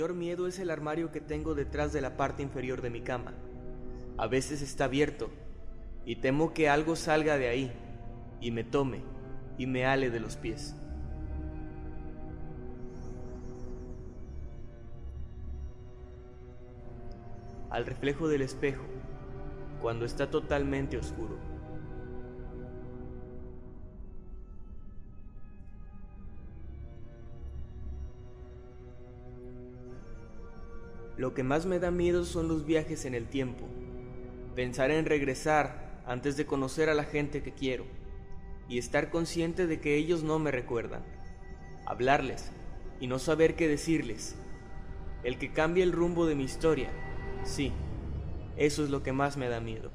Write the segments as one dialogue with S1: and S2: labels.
S1: Mayor miedo es el armario que tengo detrás de la parte inferior de mi cama. A veces está abierto y temo que algo salga de ahí y me tome y me ale de los pies. Al reflejo del espejo, cuando está totalmente oscuro. Lo que más me da miedo son los viajes en el tiempo. Pensar en regresar antes de conocer a la gente que quiero y estar consciente de que ellos no me recuerdan. Hablarles y no saber qué decirles. El que cambie el rumbo de mi historia. Sí, eso es lo que más me da miedo.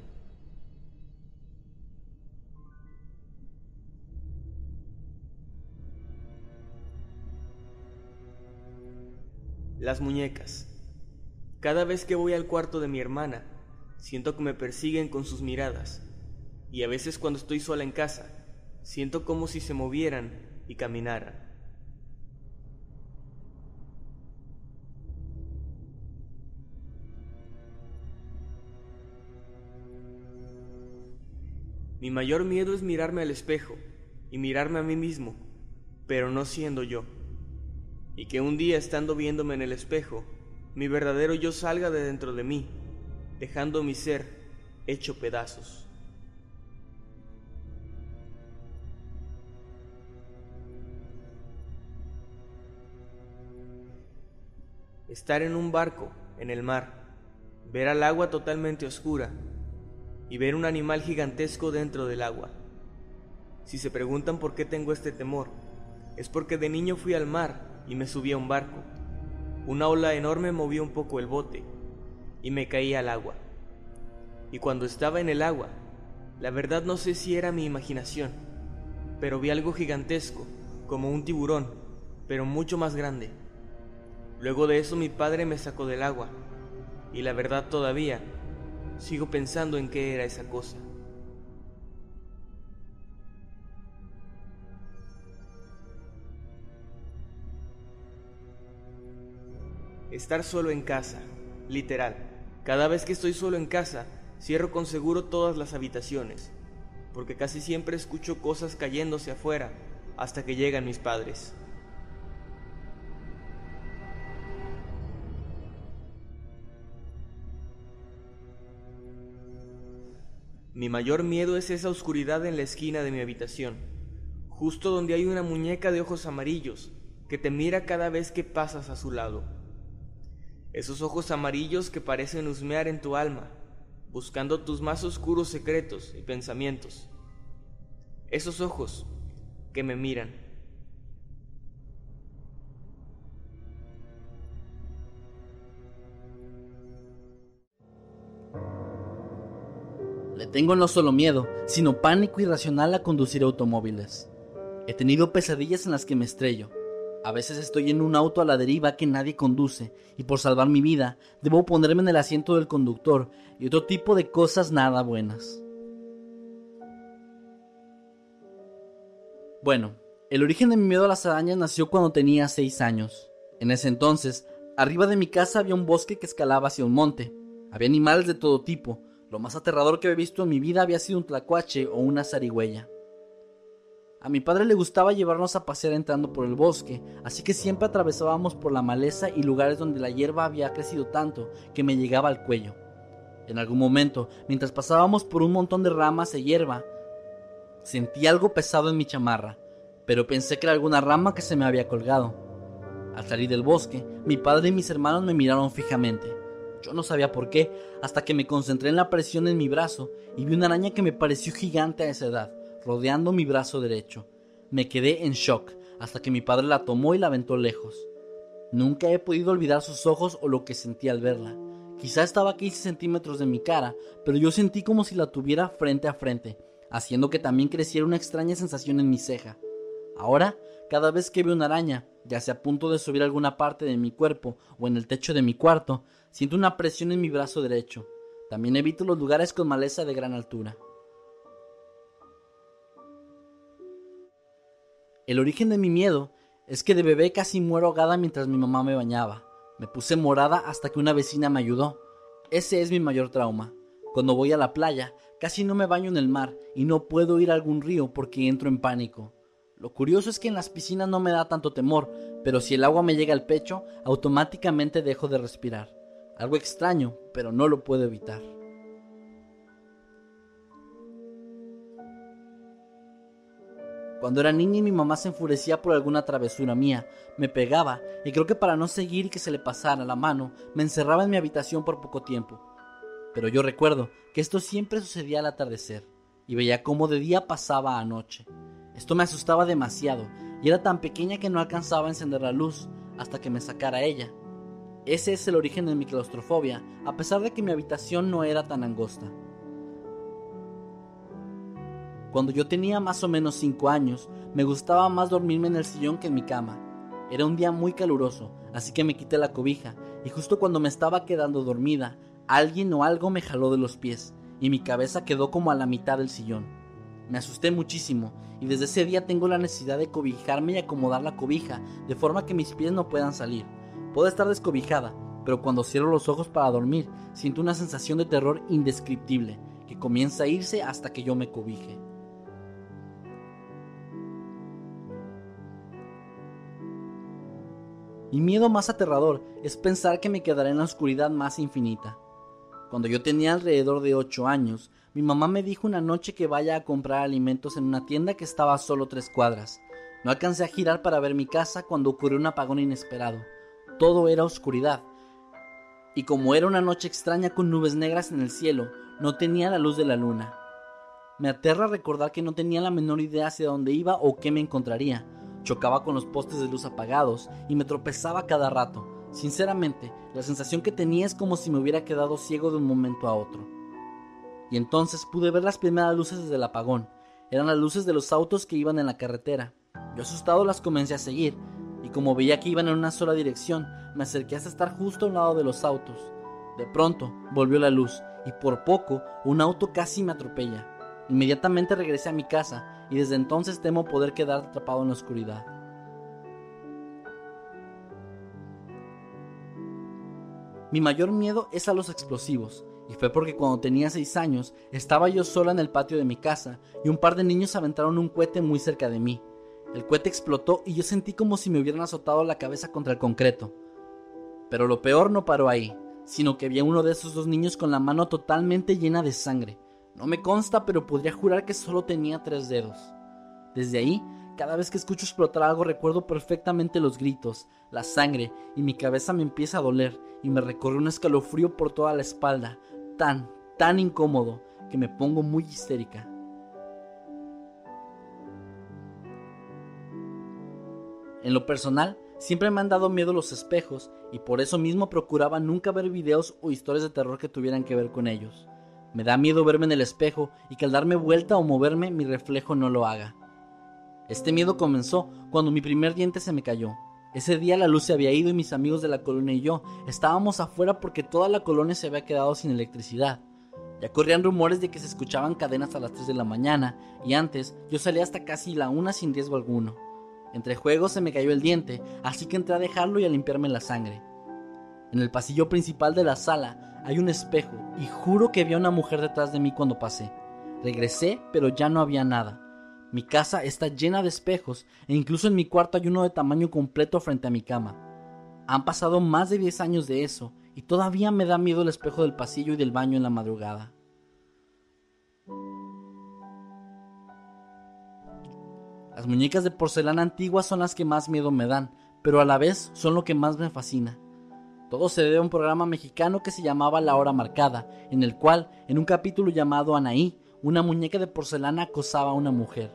S1: Las muñecas. Cada vez que voy al cuarto de mi hermana, siento que me persiguen con sus miradas. Y a veces cuando estoy sola en casa, siento como si se movieran y caminaran. Mi mayor miedo es mirarme al espejo y mirarme a mí mismo, pero no siendo yo. Y que un día estando viéndome en el espejo, mi verdadero yo salga de dentro de mí, dejando mi ser hecho pedazos. Estar en un barco, en el mar, ver al agua totalmente oscura y ver un animal gigantesco dentro del agua. Si se preguntan por qué tengo este temor, es porque de niño fui al mar y me subí a un barco. Una ola enorme movió un poco el bote y me caí al agua. Y cuando estaba en el agua, la verdad no sé si era mi imaginación, pero vi algo gigantesco, como un tiburón, pero mucho más grande. Luego de eso mi padre me sacó del agua, y la verdad todavía sigo pensando en qué era esa cosa. Estar solo en casa, literal. Cada vez que estoy solo en casa, cierro con seguro todas las habitaciones, porque casi siempre escucho cosas cayéndose afuera hasta que llegan mis padres. Mi mayor miedo es esa oscuridad en la esquina de mi habitación, justo donde hay una muñeca de ojos amarillos que te mira cada vez que pasas a su lado. Esos ojos amarillos que parecen husmear en tu alma, buscando tus más oscuros secretos y pensamientos. Esos ojos que me miran.
S2: Le tengo no solo miedo, sino pánico irracional a conducir automóviles. He tenido pesadillas en las que me estrello. A veces estoy en un auto a la deriva que nadie conduce y por salvar mi vida debo ponerme en el asiento del conductor y otro tipo de cosas nada buenas. Bueno, el origen de mi miedo a las arañas nació cuando tenía 6 años. En ese entonces, arriba de mi casa había un bosque que escalaba hacia un monte. Había animales de todo tipo, lo más aterrador que había visto en mi vida había sido un tlacuache o una zarigüeya. A mi padre le gustaba llevarnos a pasear entrando por el bosque, así que siempre atravesábamos por la maleza y lugares donde la hierba había crecido tanto que me llegaba al cuello. En algún momento, mientras pasábamos por un montón de ramas e hierba, sentí algo pesado en mi chamarra, pero pensé que era alguna rama que se me había colgado. Al salir del bosque, mi padre y mis hermanos me miraron fijamente. Yo no sabía por qué, hasta que me concentré en la presión en mi brazo y vi una araña que me pareció gigante a esa edad rodeando mi brazo derecho. Me quedé en shock hasta que mi padre la tomó y la aventó lejos. Nunca he podido olvidar sus ojos o lo que sentí al verla. Quizá estaba a 15 centímetros de mi cara, pero yo sentí como si la tuviera frente a frente, haciendo que también creciera una extraña sensación en mi ceja. Ahora, cada vez que veo una araña, ya sea a punto de subir alguna parte de mi cuerpo o en el techo de mi cuarto, siento una presión en mi brazo derecho. También evito los lugares con maleza de gran altura. El origen de mi miedo es que de bebé casi muero ahogada mientras mi mamá me bañaba. Me puse morada hasta que una vecina me ayudó. Ese es mi mayor trauma. Cuando voy a la playa, casi no me baño en el mar y no puedo ir a algún río porque entro en pánico. Lo curioso es que en las piscinas no me da tanto temor, pero si el agua me llega al pecho, automáticamente dejo de respirar. Algo extraño, pero no lo puedo evitar. Cuando era niña y mi mamá se enfurecía por alguna travesura mía, me pegaba y creo que para no seguir y que se le pasara la mano, me encerraba en mi habitación por poco tiempo. Pero yo recuerdo que esto siempre sucedía al atardecer y veía cómo de día pasaba a noche. Esto me asustaba demasiado y era tan pequeña que no alcanzaba a encender la luz hasta que me sacara ella. Ese es el origen de mi claustrofobia, a pesar de que mi habitación no era tan angosta. Cuando yo tenía más o menos 5 años, me gustaba más dormirme en el sillón que en mi cama. Era un día muy caluroso, así que me quité la cobija, y justo cuando me estaba quedando dormida, alguien o algo me jaló de los pies, y mi cabeza quedó como a la mitad del sillón. Me asusté muchísimo, y desde ese día tengo la necesidad de cobijarme y acomodar la cobija, de forma que mis pies no puedan salir. Puedo estar descobijada, pero cuando cierro los ojos para dormir, siento una sensación de terror indescriptible, que comienza a irse hasta que yo me cobije. Mi miedo más aterrador es pensar que me quedaré en la oscuridad más infinita. Cuando yo tenía alrededor de 8 años, mi mamá me dijo una noche que vaya a comprar alimentos en una tienda que estaba a solo tres cuadras. No alcancé a girar para ver mi casa cuando ocurrió un apagón inesperado. Todo era oscuridad. Y como era una noche extraña con nubes negras en el cielo, no tenía la luz de la luna. Me aterra recordar que no tenía la menor idea hacia dónde iba o qué me encontraría. Chocaba con los postes de luz apagados y me tropezaba cada rato. Sinceramente, la sensación que tenía es como si me hubiera quedado ciego de un momento a otro. Y entonces pude ver las primeras luces desde el apagón. Eran las luces de los autos que iban en la carretera. Yo asustado las comencé a seguir, y como veía que iban en una sola dirección, me acerqué hasta estar justo a un lado de los autos. De pronto volvió la luz, y por poco un auto casi me atropella. Inmediatamente regresé a mi casa y desde entonces temo poder quedar atrapado en la oscuridad. Mi mayor miedo es a los explosivos, y fue porque cuando tenía 6 años estaba yo sola en el patio de mi casa y un par de niños aventaron un cohete muy cerca de mí. El cohete explotó y yo sentí como si me hubieran azotado la cabeza contra el concreto. Pero lo peor no paró ahí, sino que vi a uno de esos dos niños con la mano totalmente llena de sangre. No me consta, pero podría jurar que solo tenía tres dedos. Desde ahí, cada vez que escucho explotar algo recuerdo perfectamente los gritos, la sangre, y mi cabeza me empieza a doler y me recorre un escalofrío por toda la espalda, tan, tan incómodo, que me pongo muy histérica. En lo personal, siempre me han dado miedo los espejos y por eso mismo procuraba nunca ver videos o historias de terror que tuvieran que ver con ellos. Me da miedo verme en el espejo y que al darme vuelta o moverme mi reflejo no lo haga. Este miedo comenzó cuando mi primer diente se me cayó. Ese día la luz se había ido y mis amigos de la colonia y yo estábamos afuera porque toda la colonia se había quedado sin electricidad. Ya corrían rumores de que se escuchaban cadenas a las 3 de la mañana y antes yo salía hasta casi la una sin riesgo alguno. Entre juegos se me cayó el diente, así que entré a dejarlo y a limpiarme la sangre. En el pasillo principal de la sala hay un espejo y juro que vi a una mujer detrás de mí cuando pasé. Regresé, pero ya no había nada. Mi casa está llena de espejos e incluso en mi cuarto hay uno de tamaño completo frente a mi cama. Han pasado más de 10 años de eso y todavía me da miedo el espejo del pasillo y del baño en la madrugada. Las muñecas de porcelana antigua son las que más miedo me dan, pero a la vez son lo que más me fascina. Todo se debe a un programa mexicano que se llamaba La Hora Marcada, en el cual, en un capítulo llamado Anaí, una muñeca de porcelana acosaba a una mujer.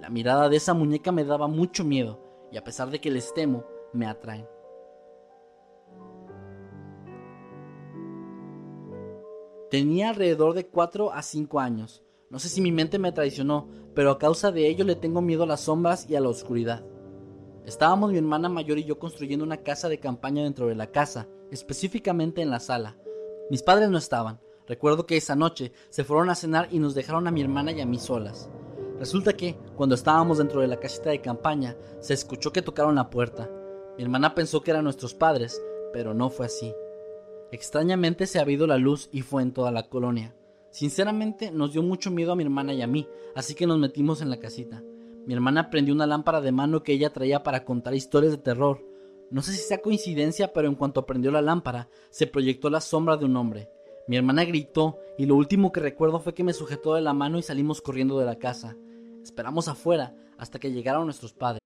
S2: La mirada de esa muñeca me daba mucho miedo, y a pesar de que les temo, me atraen. Tenía alrededor de 4 a 5 años. No sé si mi mente me traicionó, pero a causa de ello le tengo miedo a las sombras y a la oscuridad. Estábamos mi hermana mayor y yo construyendo una casa de campaña dentro de la casa, específicamente en la sala. Mis padres no estaban. Recuerdo que esa noche se fueron a cenar y nos dejaron a mi hermana y a mí solas. Resulta que, cuando estábamos dentro de la casita de campaña, se escuchó que tocaron la puerta. Mi hermana pensó que eran nuestros padres, pero no fue así. Extrañamente se ha habido la luz y fue en toda la colonia. Sinceramente nos dio mucho miedo a mi hermana y a mí, así que nos metimos en la casita. Mi hermana prendió una lámpara de mano que ella traía para contar historias de terror. No sé si sea coincidencia, pero en cuanto prendió la lámpara, se proyectó la sombra de un hombre. Mi hermana gritó y lo último que recuerdo fue que me sujetó de la mano y salimos corriendo de la casa. Esperamos afuera hasta que llegaron nuestros padres.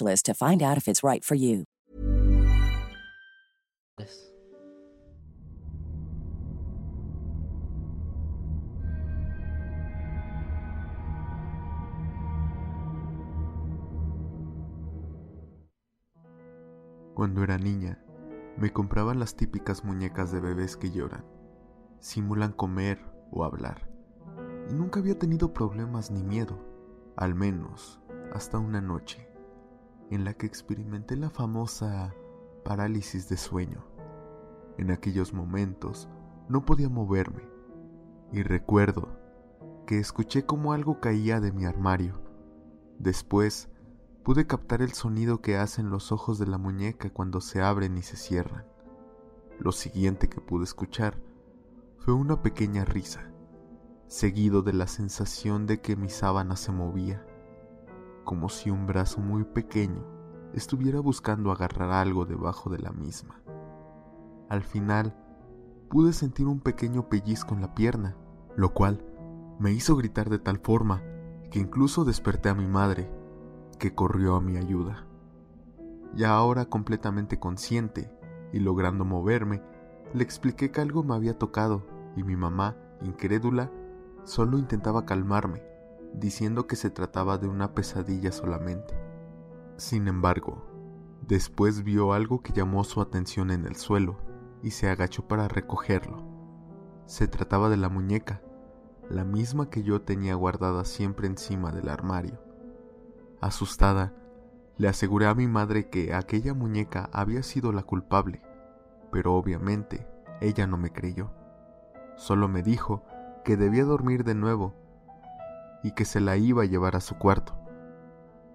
S3: to find out if it's right for you.
S4: Cuando era niña, me compraban las típicas muñecas de bebés que lloran, simulan comer o hablar, y nunca había tenido problemas ni miedo, al menos hasta una noche en la que experimenté la famosa parálisis de sueño. En aquellos momentos no podía moverme y recuerdo que escuché como algo caía de mi armario. Después pude captar el sonido que hacen los ojos de la muñeca cuando se abren y se cierran. Lo siguiente que pude escuchar fue una pequeña risa, seguido de la sensación de que mi sábana se movía como si un brazo muy pequeño estuviera buscando agarrar algo debajo de la misma. Al final, pude sentir un pequeño pellizco en la pierna, lo cual me hizo gritar de tal forma que incluso desperté a mi madre, que corrió a mi ayuda. Ya ahora completamente consciente y logrando moverme, le expliqué que algo me había tocado y mi mamá, incrédula, solo intentaba calmarme, diciendo que se trataba de una pesadilla solamente. Sin embargo, después vio algo que llamó su atención en el suelo y se agachó para recogerlo. Se trataba de la muñeca, la misma que yo tenía guardada siempre encima del armario. Asustada, le aseguré a mi madre que aquella muñeca había sido la culpable, pero obviamente ella no me creyó. Solo me dijo que debía dormir de nuevo y que se la iba a llevar a su cuarto.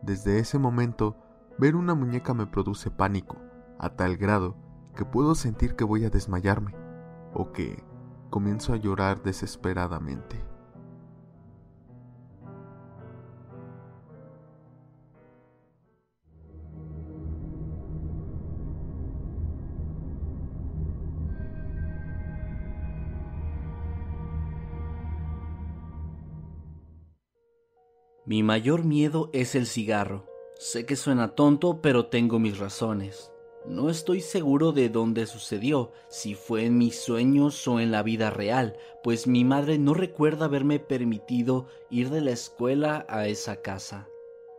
S4: Desde ese momento, ver una muñeca me produce pánico, a tal grado que puedo sentir que voy a desmayarme o que comienzo a llorar desesperadamente.
S2: Mi mayor miedo es el cigarro. Sé que suena tonto, pero tengo mis razones. No estoy seguro de dónde sucedió, si fue en mis sueños o en la vida real, pues mi madre no recuerda haberme permitido ir de la escuela a esa casa.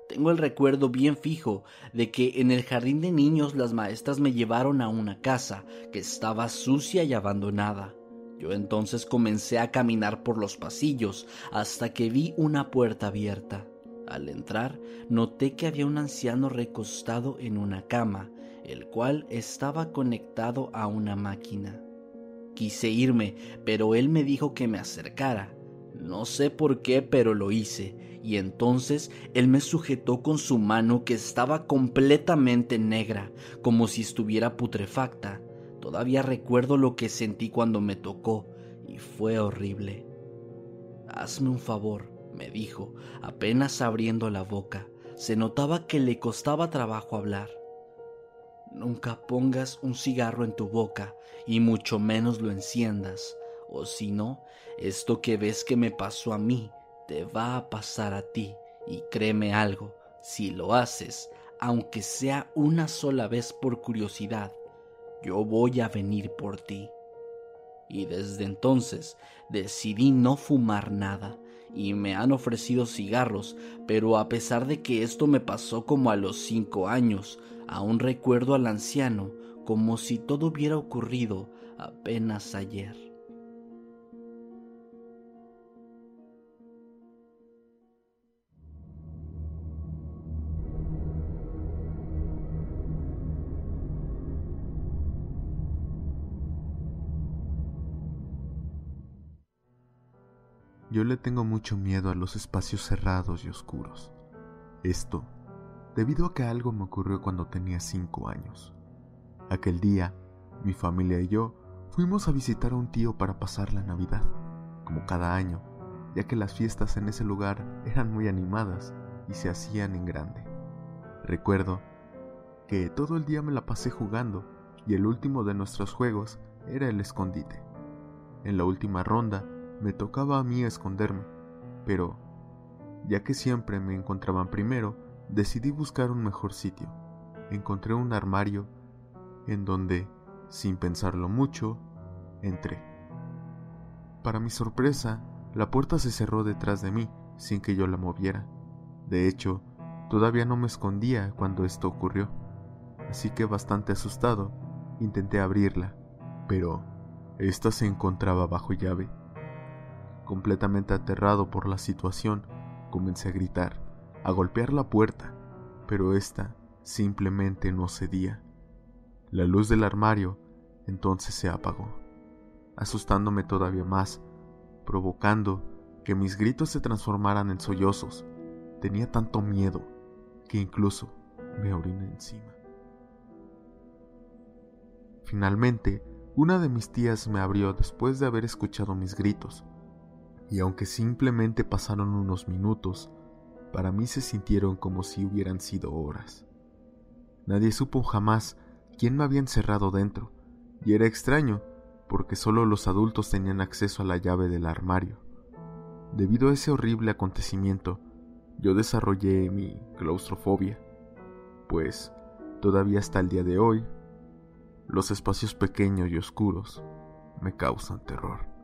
S2: Tengo el recuerdo bien fijo de que en el jardín de niños las maestras me llevaron a una casa que estaba sucia y abandonada. Yo entonces comencé a caminar por los pasillos hasta que vi una puerta abierta. Al entrar, noté que había un anciano recostado en una cama, el cual estaba conectado a una máquina. Quise irme, pero él me dijo que me acercara. No sé por qué, pero lo hice, y entonces él me sujetó con su mano que estaba completamente negra, como si estuviera putrefacta. Todavía recuerdo lo que sentí cuando me tocó, y fue horrible. Hazme un favor, me dijo, apenas abriendo la boca. Se notaba que le costaba trabajo hablar. Nunca pongas un cigarro en tu boca y mucho menos lo enciendas, o si no, esto que ves que me pasó a mí te va a pasar a ti. Y créeme algo, si lo haces, aunque sea una sola vez por curiosidad, yo voy a venir por ti. Y desde entonces decidí no fumar nada y me han ofrecido cigarros, pero a pesar de que esto me pasó como a los cinco años, aún recuerdo al anciano como si todo hubiera ocurrido apenas ayer.
S4: Yo le tengo mucho miedo a los espacios cerrados y oscuros. Esto debido a que algo me ocurrió cuando tenía cinco años. Aquel día, mi familia y yo fuimos a visitar a un tío para pasar la Navidad, como cada año, ya que las fiestas en ese lugar eran muy animadas y se hacían en grande. Recuerdo que todo el día me la pasé jugando y el último de nuestros juegos era el escondite. En la última ronda me tocaba a mí esconderme, pero ya que siempre me encontraban primero, decidí buscar un mejor sitio. Encontré un armario en donde, sin pensarlo mucho, entré. Para mi sorpresa, la puerta se cerró detrás de mí sin que yo la moviera. De hecho, todavía no me escondía cuando esto ocurrió, así que bastante asustado, intenté abrirla, pero esta se encontraba bajo llave. Completamente aterrado por la situación, comencé a gritar, a golpear la puerta, pero ésta simplemente no cedía. La luz del armario entonces se apagó, asustándome todavía más, provocando que mis gritos se transformaran en sollozos. Tenía tanto miedo que incluso me oriné encima. Finalmente, una de mis tías me abrió después de haber escuchado mis gritos y aunque simplemente pasaron unos minutos, para mí se sintieron como si hubieran sido horas. Nadie supo jamás quién me había encerrado dentro, y era extraño, porque solo los adultos tenían acceso a la llave del armario. Debido a ese horrible acontecimiento, yo desarrollé mi claustrofobia, pues todavía hasta el día de hoy, los espacios pequeños y oscuros me causan terror.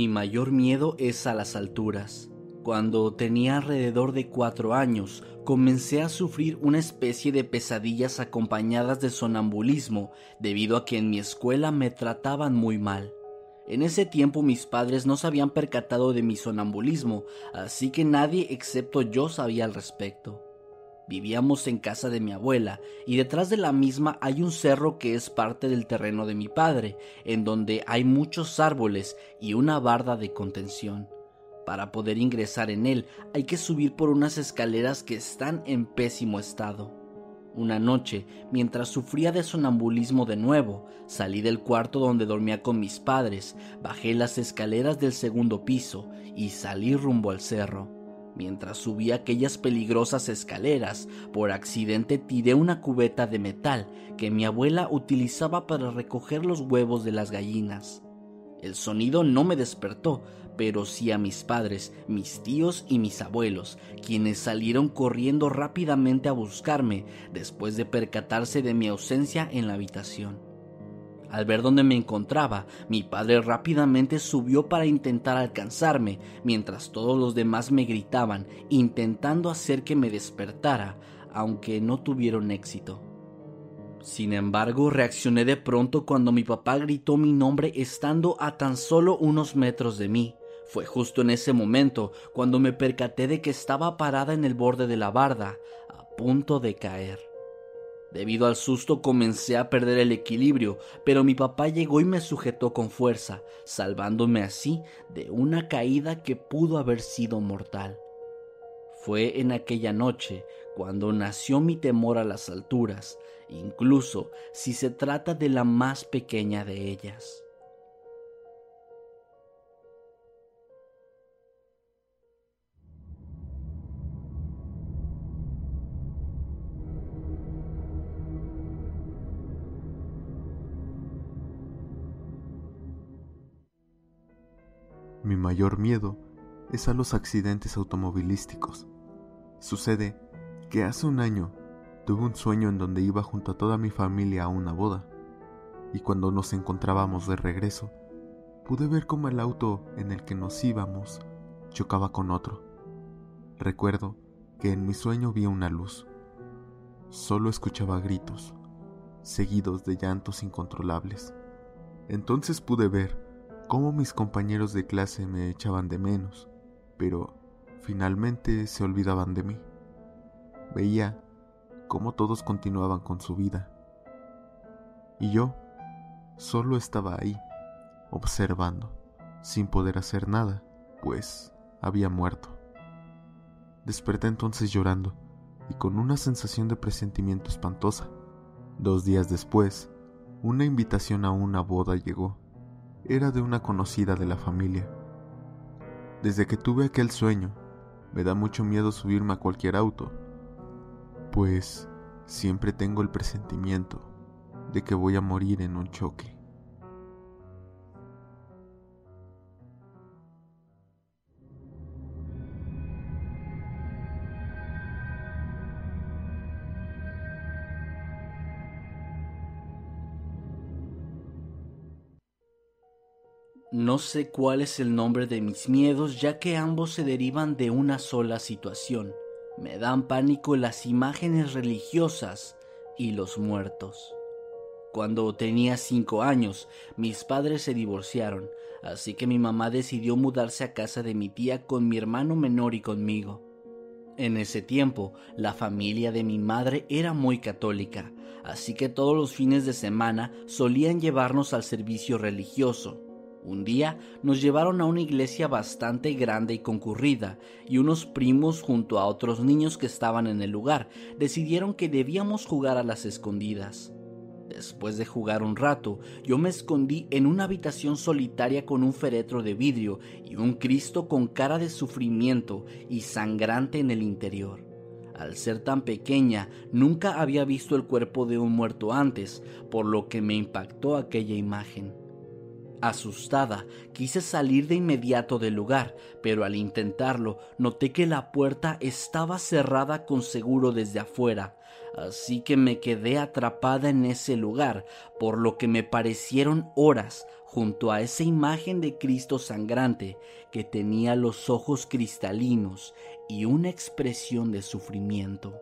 S2: Mi mayor miedo es a las alturas. Cuando tenía alrededor de cuatro años, comencé a sufrir una especie de pesadillas acompañadas de sonambulismo debido a que en mi escuela me trataban muy mal. En ese tiempo mis padres no se habían percatado de mi sonambulismo, así que nadie excepto yo sabía al respecto. Vivíamos en casa de mi abuela y detrás de la misma hay un cerro que es parte del terreno de mi padre, en donde hay muchos árboles y una barda de contención. Para poder ingresar en él hay que subir por unas escaleras que están en pésimo estado. Una noche, mientras sufría de sonambulismo de nuevo, salí del cuarto donde dormía con mis padres, bajé las escaleras del segundo piso y salí rumbo al cerro. Mientras subía aquellas peligrosas escaleras, por accidente tiré una cubeta de metal que mi abuela utilizaba para recoger los huevos de las gallinas. El sonido no me despertó, pero sí a mis padres, mis tíos y mis abuelos, quienes salieron corriendo rápidamente a buscarme después de percatarse de mi ausencia en la habitación. Al ver dónde me encontraba, mi padre rápidamente subió para intentar alcanzarme, mientras todos los demás me gritaban, intentando hacer que me despertara, aunque no tuvieron éxito. Sin embargo, reaccioné de pronto cuando mi papá gritó mi nombre estando a tan solo unos metros de mí. Fue justo en ese momento cuando me percaté de que estaba parada en el borde de la barda, a punto de caer. Debido al susto comencé a perder el equilibrio, pero mi papá llegó y me sujetó con fuerza, salvándome así de una caída que pudo haber sido mortal. Fue en aquella noche cuando nació mi temor a las alturas, incluso si se trata de la más pequeña de ellas.
S4: Mi mayor miedo es a los accidentes automovilísticos. Sucede que hace un año tuve un sueño en donde iba junto a toda mi familia a una boda, y cuando nos encontrábamos de regreso, pude ver cómo el auto en el que nos íbamos chocaba con otro. Recuerdo que en mi sueño vi una luz. Solo escuchaba gritos, seguidos de llantos incontrolables. Entonces pude ver cómo mis compañeros de clase me echaban de menos, pero finalmente se olvidaban de mí. Veía cómo todos continuaban con su vida. Y yo solo estaba ahí, observando, sin poder hacer nada, pues había muerto. Desperté entonces llorando y con una sensación de presentimiento espantosa. Dos días después, una invitación a una boda llegó era de una conocida de la familia. Desde que tuve aquel sueño, me da mucho miedo subirme a cualquier auto, pues siempre tengo el presentimiento de que voy a morir en un choque.
S2: No sé cuál es el nombre de mis miedos ya que ambos se derivan de una sola situación. Me dan pánico las imágenes religiosas y los muertos. Cuando tenía cinco años, mis padres se divorciaron, así que mi mamá decidió mudarse a casa de mi tía con mi hermano menor y conmigo. En ese tiempo, la familia de mi madre era muy católica, así que todos los fines de semana solían llevarnos al servicio religioso. Un día nos llevaron a una iglesia bastante grande y concurrida, y unos primos junto a otros niños que estaban en el lugar decidieron que debíamos jugar a las escondidas. Después de jugar un rato, yo me escondí en una habitación solitaria con un féretro de vidrio y un Cristo con cara de sufrimiento y sangrante en el interior. Al ser tan pequeña, nunca había visto el cuerpo de un muerto antes, por lo que me impactó aquella imagen. Asustada, quise salir de inmediato del lugar, pero al intentarlo noté que la puerta estaba cerrada con seguro desde afuera, así que me quedé atrapada en ese lugar, por lo que me parecieron horas junto a esa imagen de Cristo sangrante que tenía los ojos cristalinos y una expresión de sufrimiento.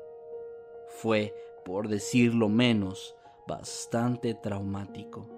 S2: Fue, por decirlo menos, bastante traumático.